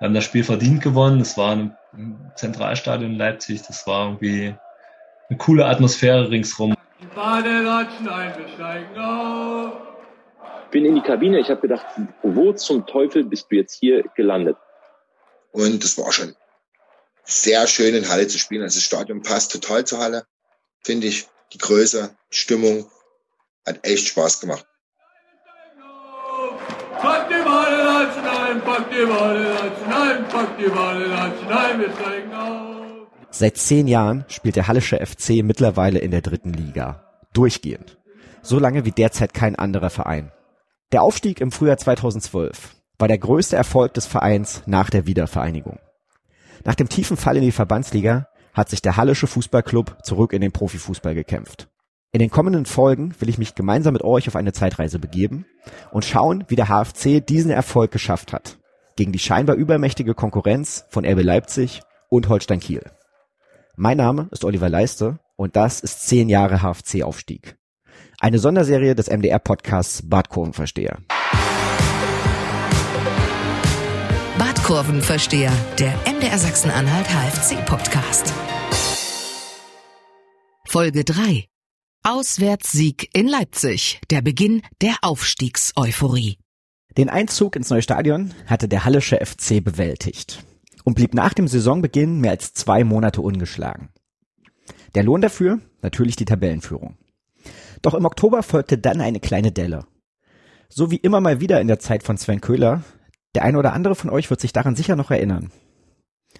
Wir haben das Spiel verdient gewonnen. Es war ein Zentralstadion in Leipzig. Das war irgendwie eine coole Atmosphäre ringsrum. Die Badelatschen ein, wir steigen auf. Bin in die Kabine. Ich habe gedacht, wo zum Teufel bist du jetzt hier gelandet? Und es war schon sehr schön in Halle zu spielen. Also das Stadion passt total zur Halle, finde ich. Die Größe, die Stimmung hat echt Spaß gemacht. Pack die Badelatschen ein, pack die Badelatschen ein, pack die Badelatschen ein, wir steigen auf. Seit zehn Jahren spielt der Hallische FC mittlerweile in der dritten Liga. Durchgehend. So lange wie derzeit kein anderer Verein. Der Aufstieg im Frühjahr 2012 war der größte Erfolg des Vereins nach der Wiedervereinigung. Nach dem tiefen Fall in die Verbandsliga hat sich der Hallische Fußballclub zurück in den Profifußball gekämpft. In den kommenden Folgen will ich mich gemeinsam mit euch auf eine Zeitreise begeben und schauen, wie der HFC diesen Erfolg geschafft hat. Gegen die scheinbar übermächtige Konkurrenz von RB Leipzig und Holstein Kiel. Mein Name ist Oliver Leiste und das ist 10 Jahre HFC-Aufstieg. Eine Sonderserie des MDR-Podcasts Badkurvenversteher. Badkurvenversteher, der MDR Sachsen-Anhalt HFC-Podcast. Folge 3 Auswärtssieg in Leipzig, der Beginn der Aufstiegseuphorie. Den Einzug ins neue Stadion hatte der Hallische FC bewältigt und blieb nach dem Saisonbeginn mehr als zwei Monate ungeschlagen. Der Lohn dafür? Natürlich die Tabellenführung. Doch im Oktober folgte dann eine kleine Delle. So wie immer mal wieder in der Zeit von Sven Köhler, der eine oder andere von euch wird sich daran sicher noch erinnern.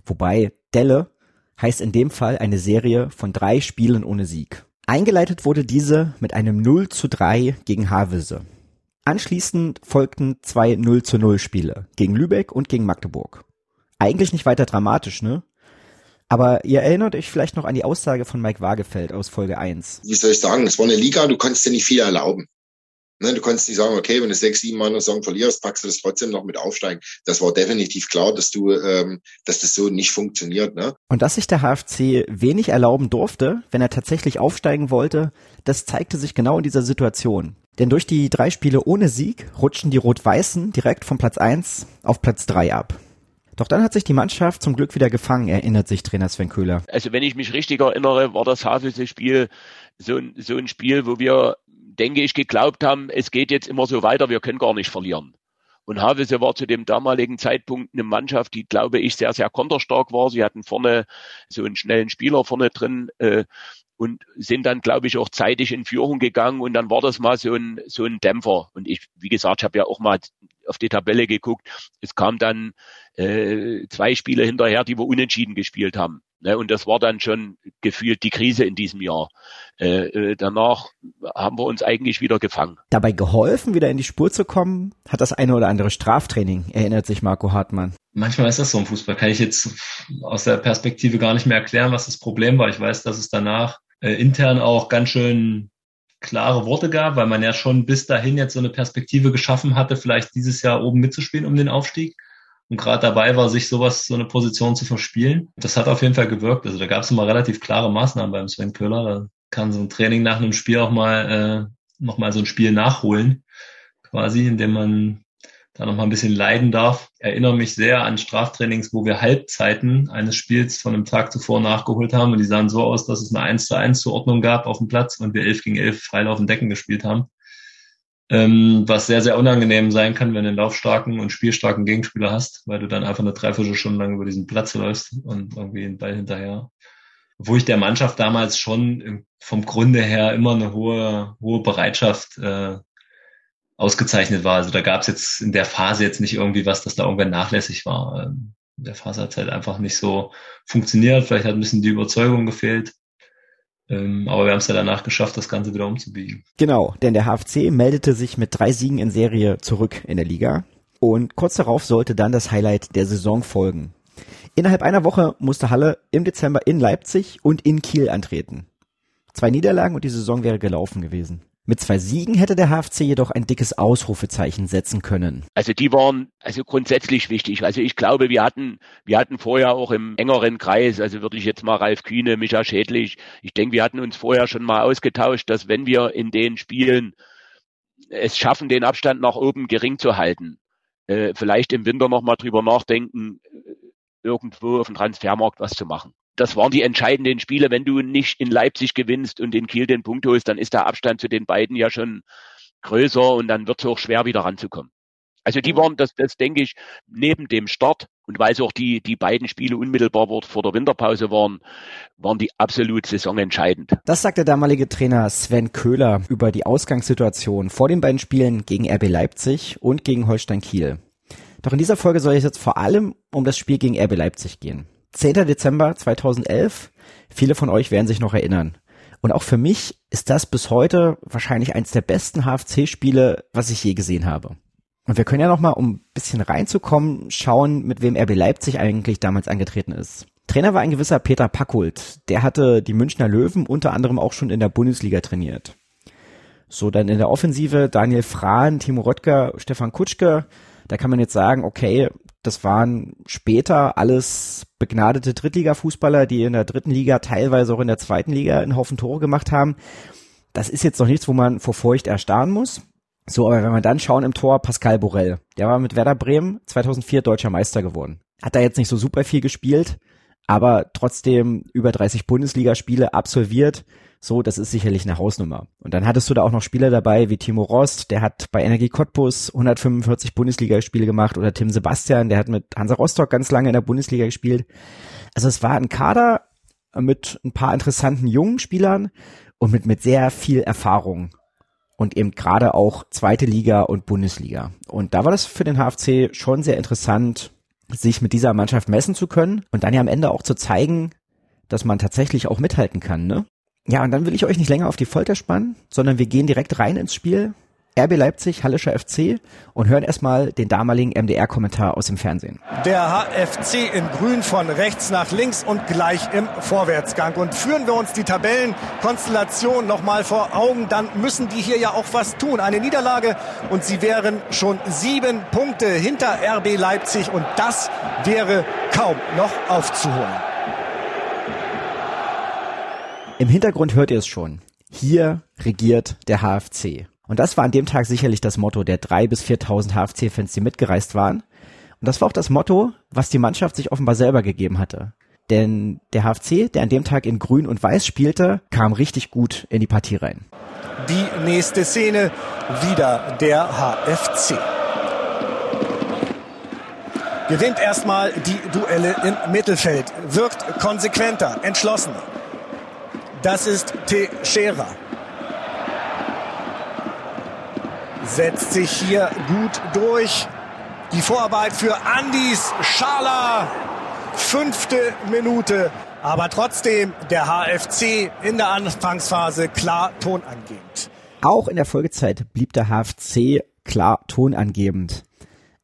Wobei Delle heißt in dem Fall eine Serie von drei Spielen ohne Sieg. Eingeleitet wurde diese mit einem 0 zu 3 gegen Havelse. Anschließend folgten zwei 0 zu 0 Spiele gegen Lübeck und gegen Magdeburg. Eigentlich nicht weiter dramatisch, ne? Aber ihr erinnert euch vielleicht noch an die Aussage von Mike Wagefeld aus Folge 1. Wie soll ich sagen? Es war eine Liga, du konntest dir nicht viel erlauben. Ne, du konntest nicht sagen, okay, wenn du sechs, sieben Mal eine Saison verlierst, packst du das trotzdem noch mit aufsteigen. Das war definitiv klar, dass du, ähm, dass das so nicht funktioniert. Ne? Und dass sich der HFC wenig erlauben durfte, wenn er tatsächlich aufsteigen wollte, das zeigte sich genau in dieser Situation. Denn durch die drei Spiele ohne Sieg rutschen die Rot-Weißen direkt von Platz eins auf Platz drei ab. Doch dann hat sich die Mannschaft zum Glück wieder gefangen, erinnert sich Trainer Sven Köhler. Also wenn ich mich richtig erinnere, war das Havelse-Spiel so ein, so ein Spiel, wo wir denke ich, geglaubt haben, es geht jetzt immer so weiter, wir können gar nicht verlieren. Und Havelse war zu dem damaligen Zeitpunkt eine Mannschaft, die, glaube ich, sehr, sehr konterstark war. Sie hatten vorne so einen schnellen Spieler vorne drin äh, und sind dann, glaube ich, auch zeitig in Führung gegangen. Und dann war das mal so ein, so ein Dämpfer. Und ich, wie gesagt, ich habe ja auch mal auf die Tabelle geguckt. Es kam dann äh, zwei Spiele hinterher, die wir unentschieden gespielt haben. Ne, und das war dann schon gefühlt die Krise in diesem Jahr. Äh, äh, danach haben wir uns eigentlich wieder gefangen. Dabei geholfen, wieder in die Spur zu kommen, hat das eine oder andere Straftraining, erinnert sich Marco Hartmann. Manchmal ist das so im Fußball. Kann ich jetzt aus der Perspektive gar nicht mehr erklären, was das Problem war. Ich weiß, dass es danach äh, intern auch ganz schön klare Worte gab, weil man ja schon bis dahin jetzt so eine Perspektive geschaffen hatte, vielleicht dieses Jahr oben mitzuspielen um den Aufstieg und gerade dabei war, sich sowas, so eine Position zu verspielen. Das hat auf jeden Fall gewirkt. Also da gab es immer relativ klare Maßnahmen beim Sven Köhler. Da kann so ein Training nach einem Spiel auch mal äh, noch mal so ein Spiel nachholen, quasi, indem man da noch mal ein bisschen leiden darf. Ich erinnere mich sehr an Straftrainings, wo wir Halbzeiten eines Spiels von einem Tag zuvor nachgeholt haben und die sahen so aus, dass es eine 1 zu 1 Zuordnung gab auf dem Platz und wir 11 gegen 11 freilaufend Decken gespielt haben ähm, was sehr, sehr unangenehm sein kann, wenn du einen laufstarken und spielstarken Gegenspieler hast, weil du dann einfach eine Dreiviertelstunde lang über diesen Platz läufst und irgendwie den Ball hinterher. Wo ich der Mannschaft damals schon vom Grunde her immer eine hohe, hohe Bereitschaft äh, ausgezeichnet war. Also da gab es jetzt in der Phase jetzt nicht irgendwie was, das da irgendwann nachlässig war. Ähm, in der Phase hat es halt einfach nicht so funktioniert. Vielleicht hat ein bisschen die Überzeugung gefehlt. Ähm, aber wir haben es ja danach geschafft, das Ganze wieder umzubiegen. Genau, denn der HFC meldete sich mit drei Siegen in Serie zurück in der Liga. Und kurz darauf sollte dann das Highlight der Saison folgen. Innerhalb einer Woche musste Halle im Dezember in Leipzig und in Kiel antreten. Zwei Niederlagen und die Saison wäre gelaufen gewesen. Mit zwei Siegen hätte der HFC jedoch ein dickes Ausrufezeichen setzen können. Also die waren also grundsätzlich wichtig. Also ich glaube, wir hatten, wir hatten vorher auch im engeren Kreis, also würde ich jetzt mal Ralf Kühne, Micha Schädlich, ich denke, wir hatten uns vorher schon mal ausgetauscht, dass wenn wir in den Spielen es schaffen, den Abstand nach oben gering zu halten, äh, vielleicht im Winter nochmal drüber nachdenken, irgendwo auf dem Transfermarkt was zu machen. Das waren die entscheidenden Spiele. Wenn du nicht in Leipzig gewinnst und in Kiel den Punkt holst, dann ist der Abstand zu den beiden ja schon größer und dann wird es auch schwer wieder ranzukommen. Also die mhm. waren, das, das denke ich, neben dem Start und weil es auch die, die beiden Spiele unmittelbar vor der Winterpause waren, waren die absolut saisonentscheidend. Das sagt der damalige Trainer Sven Köhler über die Ausgangssituation vor den beiden Spielen gegen RB Leipzig und gegen Holstein Kiel. Doch in dieser Folge soll es jetzt vor allem um das Spiel gegen RB Leipzig gehen. 10. Dezember 2011. Viele von euch werden sich noch erinnern. Und auch für mich ist das bis heute wahrscheinlich eins der besten HFC-Spiele, was ich je gesehen habe. Und wir können ja noch mal, um ein bisschen reinzukommen, schauen, mit wem RB Leipzig eigentlich damals angetreten ist. Trainer war ein gewisser Peter Packult. Der hatte die Münchner Löwen unter anderem auch schon in der Bundesliga trainiert. So, dann in der Offensive Daniel Frahn, Timo Röttger, Stefan Kutschke. Da kann man jetzt sagen, okay, das waren später alles begnadete Drittliga-Fußballer, die in der dritten Liga, teilweise auch in der zweiten Liga einen Haufen Tore gemacht haben. Das ist jetzt noch nichts, wo man vor Furcht erstarren muss. So, aber wenn wir dann schauen im Tor, Pascal Borel. Der war mit Werder Bremen 2004 deutscher Meister geworden. Hat da jetzt nicht so super viel gespielt, aber trotzdem über 30 Bundesligaspiele absolviert. So, das ist sicherlich eine Hausnummer. Und dann hattest du da auch noch Spieler dabei wie Timo Rost, der hat bei Energie Cottbus 145 Bundesligaspiele gemacht oder Tim Sebastian, der hat mit Hansa Rostock ganz lange in der Bundesliga gespielt. Also es war ein Kader mit ein paar interessanten jungen Spielern und mit, mit sehr viel Erfahrung und eben gerade auch zweite Liga und Bundesliga. Und da war das für den HFC schon sehr interessant, sich mit dieser Mannschaft messen zu können und dann ja am Ende auch zu zeigen, dass man tatsächlich auch mithalten kann, ne? Ja, und dann will ich euch nicht länger auf die Folter spannen, sondern wir gehen direkt rein ins Spiel RB Leipzig, Hallischer FC und hören erstmal den damaligen MDR-Kommentar aus dem Fernsehen. Der HFC in Grün von rechts nach links und gleich im Vorwärtsgang. Und führen wir uns die Tabellenkonstellation nochmal vor Augen, dann müssen die hier ja auch was tun. Eine Niederlage und sie wären schon sieben Punkte hinter RB Leipzig und das wäre kaum noch aufzuholen. Im Hintergrund hört ihr es schon. Hier regiert der HFC. Und das war an dem Tag sicherlich das Motto der drei bis 4.000 HFC-Fans, die mitgereist waren. Und das war auch das Motto, was die Mannschaft sich offenbar selber gegeben hatte. Denn der HFC, der an dem Tag in Grün und Weiß spielte, kam richtig gut in die Partie rein. Die nächste Szene, wieder der HFC. Gewinnt erstmal die Duelle im Mittelfeld, wirkt konsequenter, entschlossener. Das ist Teixeira. Setzt sich hier gut durch. Die Vorarbeit für Andis Schala. Fünfte Minute. Aber trotzdem der HFC in der Anfangsphase klar tonangebend. Auch in der Folgezeit blieb der HFC klar tonangebend.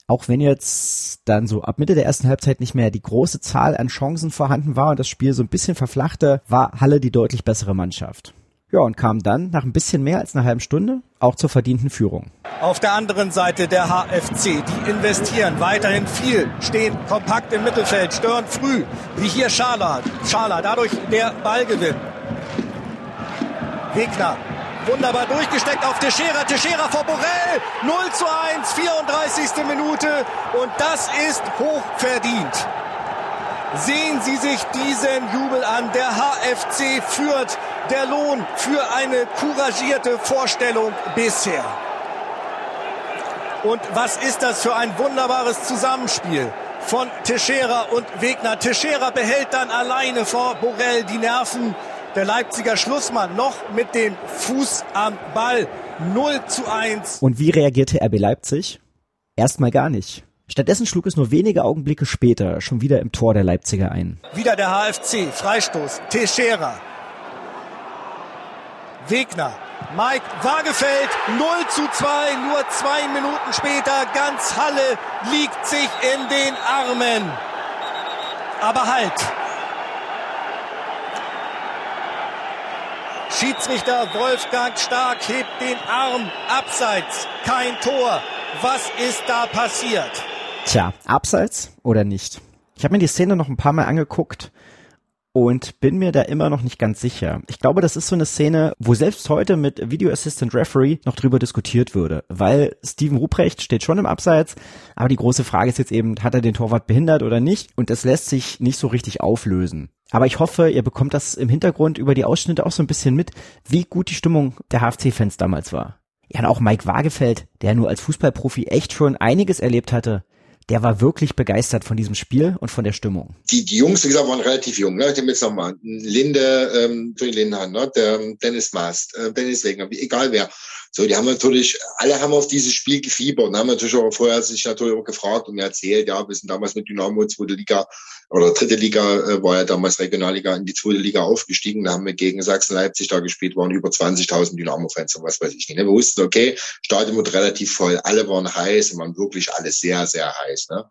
Auch wenn jetzt dann so ab Mitte der ersten Halbzeit nicht mehr die große Zahl an Chancen vorhanden war und das Spiel so ein bisschen verflachte, war Halle die deutlich bessere Mannschaft. Ja, und kam dann nach ein bisschen mehr als einer halben Stunde auch zur verdienten Führung. Auf der anderen Seite der HFC, die investieren weiterhin viel, stehen kompakt im Mittelfeld, stören früh, wie hier Schala. Schala, dadurch der Ballgewinn. Wegner, wunderbar durchgesteckt auf Teixeira, Teixeira vor Borel, 0 zu 1, 34. Minute und das ist hochverdient. Sehen Sie sich diesen Jubel an. Der HFC führt der Lohn für eine couragierte Vorstellung bisher. Und was ist das für ein wunderbares Zusammenspiel von Teixeira und Wegner. Teixeira behält dann alleine vor Borel die Nerven. Der Leipziger Schlussmann noch mit dem Fuß am Ball. 0 zu 1. Und wie reagierte RB Leipzig? Erstmal gar nicht. Stattdessen schlug es nur wenige Augenblicke später schon wieder im Tor der Leipziger ein. Wieder der HFC, Freistoß, Teixeira. Wegner, Mike Wagefeld, 0 zu 2, nur zwei Minuten später, ganz Halle liegt sich in den Armen. Aber halt. Schiedsrichter Wolfgang Stark hebt den Arm abseits. Kein Tor. Was ist da passiert? Tja, abseits oder nicht? Ich habe mir die Szene noch ein paar Mal angeguckt und bin mir da immer noch nicht ganz sicher. Ich glaube, das ist so eine Szene, wo selbst heute mit Video Assistant Referee noch drüber diskutiert würde, weil Steven Ruprecht steht schon im Abseits, aber die große Frage ist jetzt eben, hat er den Torwart behindert oder nicht? Und das lässt sich nicht so richtig auflösen. Aber ich hoffe, ihr bekommt das im Hintergrund über die Ausschnitte auch so ein bisschen mit, wie gut die Stimmung der HFC-Fans damals war. Ja, und auch Mike Wagefeld, der nur als Fußballprofi echt schon einiges erlebt hatte, der war wirklich begeistert von diesem Spiel und von der Stimmung. Die, die Jungs, wie gesagt, waren relativ jung. Ne? Ich nehme jetzt nochmal Linde, ähm, Lindenhahn, ne? der Dennis Mast, äh, Dennis Wegner, egal wer. So, die haben natürlich, alle haben auf dieses Spiel gefiebert und haben natürlich auch vorher sich natürlich auch gefragt und erzählt, ja, wir sind damals mit Dynamo zweite Liga oder dritte Liga, äh, war ja damals Regionalliga in die zweite Liga aufgestiegen. Da haben wir gegen Sachsen-Leipzig da gespielt, waren über 20.000 Dynamo-Fans und was weiß ich nicht. Ne? Wir wussten, okay, Stadion wird relativ voll, alle waren heiß und waren wirklich alle sehr, sehr heiß. Ne?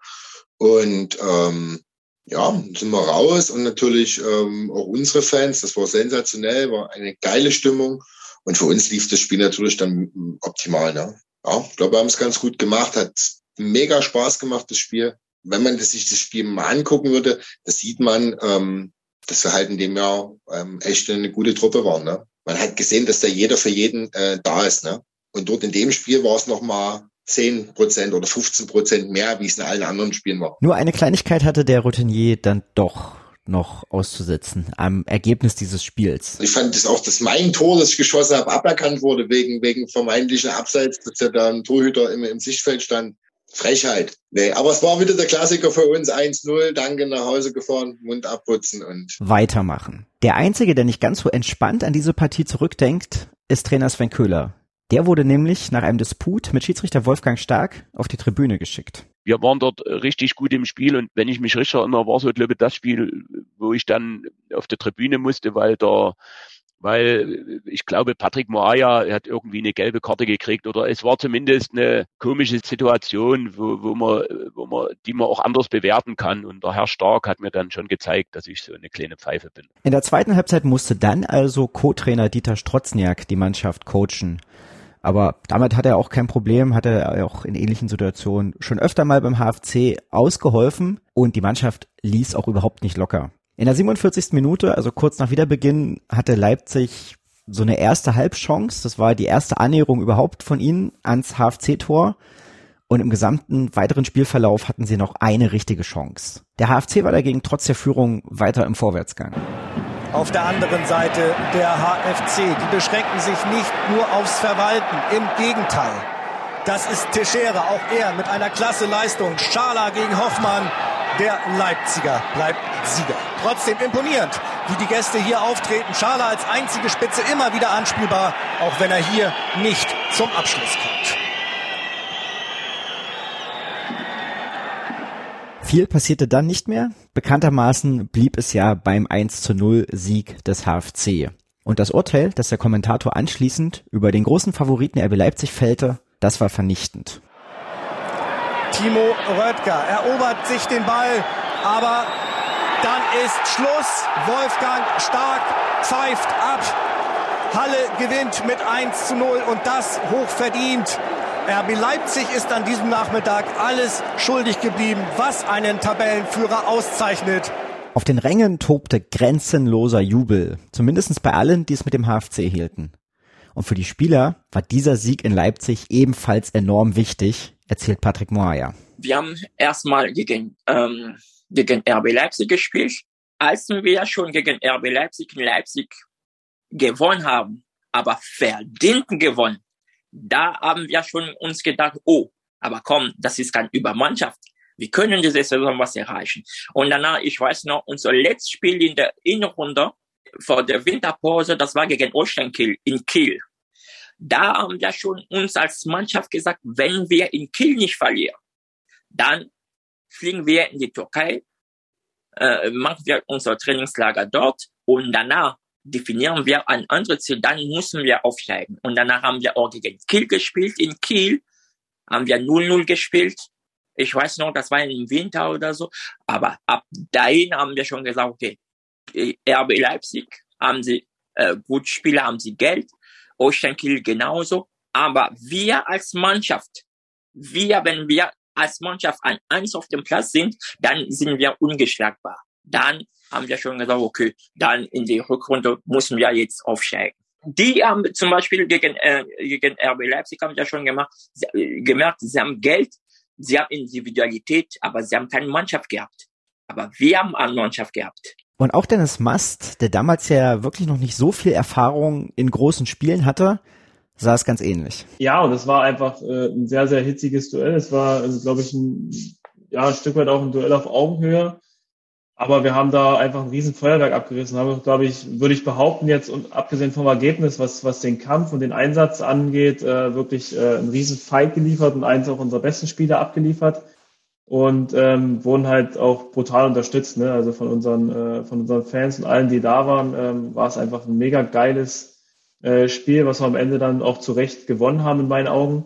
Und ähm, ja, sind wir raus und natürlich ähm, auch unsere Fans, das war sensationell, war eine geile Stimmung. Und für uns lief das Spiel natürlich dann optimal. Ne? Ja, ich glaube, wir haben es ganz gut gemacht, hat mega Spaß gemacht, das Spiel. Wenn man das, sich das Spiel mal angucken würde, das sieht man, ähm, dass wir halt in dem Jahr ähm, echt eine gute Truppe waren. Ne? Man hat gesehen, dass da jeder für jeden äh, da ist. Ne? Und dort in dem Spiel war es nochmal 10 Prozent oder 15 Prozent mehr, wie es in allen anderen Spielen war. Nur eine Kleinigkeit hatte der Routinier dann doch noch auszusetzen am Ergebnis dieses Spiels. Ich fand es auch, dass mein Tor, das ich geschossen habe, aberkannt wurde wegen, wegen vermeintlichen Abseits, dass ja da ein Torhüter im, im Sichtfeld stand. Frechheit. Nee, aber es war wieder der Klassiker für uns 1-0, danke nach Hause gefahren, Mund abputzen und weitermachen. Der einzige, der nicht ganz so entspannt an diese Partie zurückdenkt, ist Trainer Sven Köhler. Der wurde nämlich nach einem Disput mit Schiedsrichter Wolfgang Stark auf die Tribüne geschickt wir waren dort richtig gut im Spiel und wenn ich mich richtig erinnere, war so, glaube ich, das Spiel, wo ich dann auf der Tribüne musste, weil da weil ich glaube, Patrick Moaya hat irgendwie eine gelbe Karte gekriegt oder es war zumindest eine komische Situation, wo, wo man, wo man, die man auch anders bewerten kann. Und der Herr Stark hat mir dann schon gezeigt, dass ich so eine kleine Pfeife bin. In der zweiten Halbzeit musste dann also Co-Trainer Dieter Strotzniak die Mannschaft coachen. Aber damit hat er auch kein Problem, hat er auch in ähnlichen Situationen schon öfter mal beim HFC ausgeholfen und die Mannschaft ließ auch überhaupt nicht locker. In der 47. Minute, also kurz nach Wiederbeginn, hatte Leipzig so eine erste Halbchance. Das war die erste Annäherung überhaupt von ihnen ans HFC-Tor. Und im gesamten weiteren Spielverlauf hatten sie noch eine richtige Chance. Der HFC war dagegen trotz der Führung weiter im Vorwärtsgang auf der anderen Seite der HFC. Die beschränken sich nicht nur aufs Verwalten, im Gegenteil. Das ist Teixeira, auch er mit einer klasse Leistung. Schala gegen Hoffmann. Der Leipziger bleibt Sieger. Trotzdem imponierend, wie die Gäste hier auftreten. Schala als einzige Spitze immer wieder anspielbar, auch wenn er hier nicht zum Abschluss kommt. Viel passierte dann nicht mehr. Bekanntermaßen blieb es ja beim 1 zu 0 Sieg des HFC. Und das Urteil, das der Kommentator anschließend über den großen Favoriten RB Leipzig fällte, das war vernichtend. Timo Röttger erobert sich den Ball, aber dann ist Schluss. Wolfgang Stark pfeift ab. Halle gewinnt mit 1 zu 0 und das hoch verdient. RB Leipzig ist an diesem Nachmittag alles schuldig geblieben, was einen Tabellenführer auszeichnet. Auf den Rängen tobte grenzenloser Jubel, zumindest bei allen, die es mit dem HFC hielten. Und für die Spieler war dieser Sieg in Leipzig ebenfalls enorm wichtig, erzählt Patrick Moaya. Wir haben erstmal gegen, ähm, gegen RB Leipzig gespielt. Als wir schon gegen RB Leipzig in Leipzig gewonnen haben, aber verdient gewonnen, da haben wir schon uns gedacht, oh, aber komm, das ist keine Übermannschaft. Wir können diese Saison was erreichen. Und danach, ich weiß noch, unser letztes Spiel in der Innenrunde vor der Winterpause, das war gegen Holstein in Kiel. Da haben wir schon uns als Mannschaft gesagt, wenn wir in Kiel nicht verlieren, dann fliegen wir in die Türkei, äh, machen wir unser Trainingslager dort und danach definieren wir ein anderes Ziel, dann müssen wir aufsteigen. Und danach haben wir auch gegen Kiel gespielt. In Kiel haben wir 0-0 gespielt. Ich weiß noch, das war im Winter oder so. Aber ab dahin haben wir schon gesagt, okay, RB Leipzig haben sie äh, gut Spieler, haben sie Geld. Holstein Kiel genauso. Aber wir als Mannschaft, wir, wenn wir als Mannschaft an eins auf dem Platz sind, dann sind wir ungeschlagbar. Dann haben wir schon gesagt, okay, dann in die Rückrunde müssen wir jetzt aufsteigen. Die haben zum Beispiel gegen, äh, gegen RB Leipzig haben ja schon gemacht, sie, äh, gemerkt, sie haben Geld, sie haben Individualität, aber sie haben keine Mannschaft gehabt. Aber wir haben eine Mannschaft gehabt. Und auch Dennis Mast, der damals ja wirklich noch nicht so viel Erfahrung in großen Spielen hatte, sah es ganz ähnlich. Ja, und es war einfach äh, ein sehr, sehr hitziges Duell. Es war, also, glaube ich, ein, ja, ein Stück weit auch ein Duell auf Augenhöhe. Aber wir haben da einfach ein riesen Feuerwerk abgerissen. Haben, glaube ich, würde ich behaupten jetzt, und abgesehen vom Ergebnis, was, was den Kampf und den Einsatz angeht, äh, wirklich äh, ein riesen Fight geliefert und eins auch unserer besten Spieler abgeliefert. Und ähm, wurden halt auch brutal unterstützt. Ne? Also von unseren, äh, von unseren Fans und allen, die da waren, ähm, war es einfach ein mega geiles äh, Spiel, was wir am Ende dann auch zu Recht gewonnen haben in meinen Augen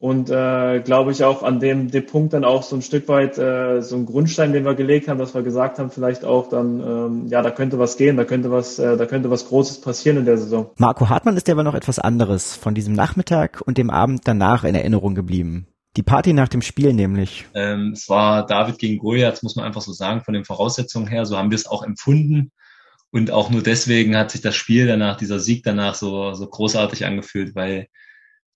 und äh, glaube ich auch an dem, dem Punkt dann auch so ein Stück weit äh, so ein Grundstein, den wir gelegt haben, dass wir gesagt haben, vielleicht auch dann, ähm, ja, da könnte was gehen, da könnte was, äh, da könnte was Großes passieren in der Saison. Marco Hartmann ist ja aber noch etwas anderes von diesem Nachmittag und dem Abend danach in Erinnerung geblieben. Die Party nach dem Spiel nämlich. Ähm, es war David gegen Goliath, muss man einfach so sagen, von den Voraussetzungen her. So haben wir es auch empfunden. Und auch nur deswegen hat sich das Spiel danach, dieser Sieg danach so, so großartig angefühlt, weil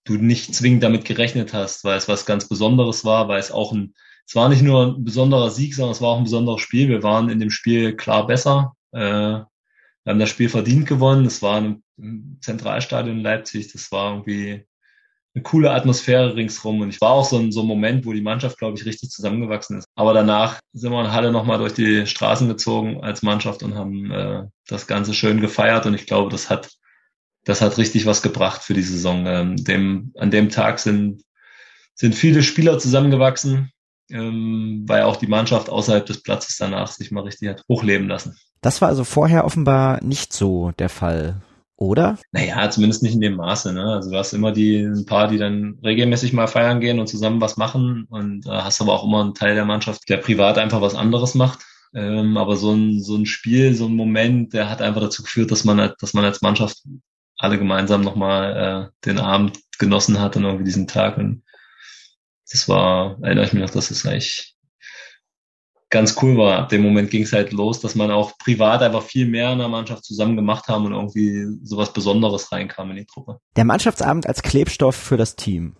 du nicht zwingend damit gerechnet hast, weil es was ganz Besonderes war, weil es auch ein, es war nicht nur ein besonderer Sieg, sondern es war auch ein besonderes Spiel. Wir waren in dem Spiel klar besser. Äh, wir haben das Spiel verdient gewonnen. Es war im Zentralstadion in Leipzig. Das war irgendwie eine coole Atmosphäre ringsrum. Und ich war auch so ein, so ein Moment, wo die Mannschaft, glaube ich, richtig zusammengewachsen ist. Aber danach sind wir in Halle nochmal durch die Straßen gezogen als Mannschaft und haben äh, das Ganze schön gefeiert. Und ich glaube, das hat das hat richtig was gebracht für die Saison. Ähm, dem, an dem Tag sind, sind viele Spieler zusammengewachsen, ähm, weil auch die Mannschaft außerhalb des Platzes danach sich mal richtig hat hochleben lassen. Das war also vorher offenbar nicht so der Fall, oder? Naja, zumindest nicht in dem Maße. Ne? Also du hast immer die ein paar, die dann regelmäßig mal feiern gehen und zusammen was machen und äh, hast aber auch immer einen Teil der Mannschaft, der privat einfach was anderes macht. Ähm, aber so ein, so ein Spiel, so ein Moment, der hat einfach dazu geführt, dass man, dass man als Mannschaft alle gemeinsam nochmal äh, den Abend genossen hat und irgendwie diesen Tag. Und das war, erinnere ich mich noch, dass es eigentlich ganz cool war. Ab dem Moment ging es halt los, dass man auch privat einfach viel mehr in der Mannschaft zusammen gemacht haben und irgendwie sowas Besonderes reinkam in die Truppe. Der Mannschaftsabend als Klebstoff für das Team.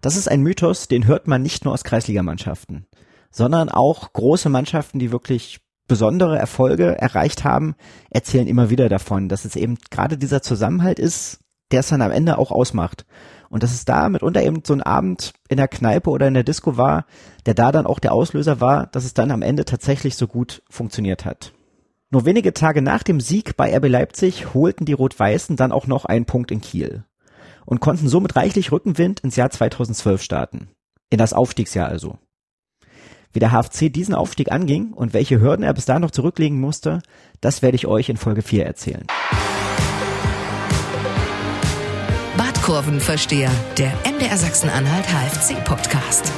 Das ist ein Mythos, den hört man nicht nur aus Kreisligamannschaften, sondern auch große Mannschaften, die wirklich besondere Erfolge erreicht haben, erzählen immer wieder davon, dass es eben gerade dieser Zusammenhalt ist, der es dann am Ende auch ausmacht. Und dass es da mitunter eben so ein Abend in der Kneipe oder in der Disco war, der da dann auch der Auslöser war, dass es dann am Ende tatsächlich so gut funktioniert hat. Nur wenige Tage nach dem Sieg bei RB Leipzig holten die Rot-Weißen dann auch noch einen Punkt in Kiel und konnten somit reichlich Rückenwind ins Jahr 2012 starten. In das Aufstiegsjahr also. Wie der HFC diesen Aufstieg anging und welche Hürden er bis dahin noch zurücklegen musste, das werde ich euch in Folge 4 erzählen. Badkurvenversteher, der MDR Sachsen-Anhalt HFC Podcast.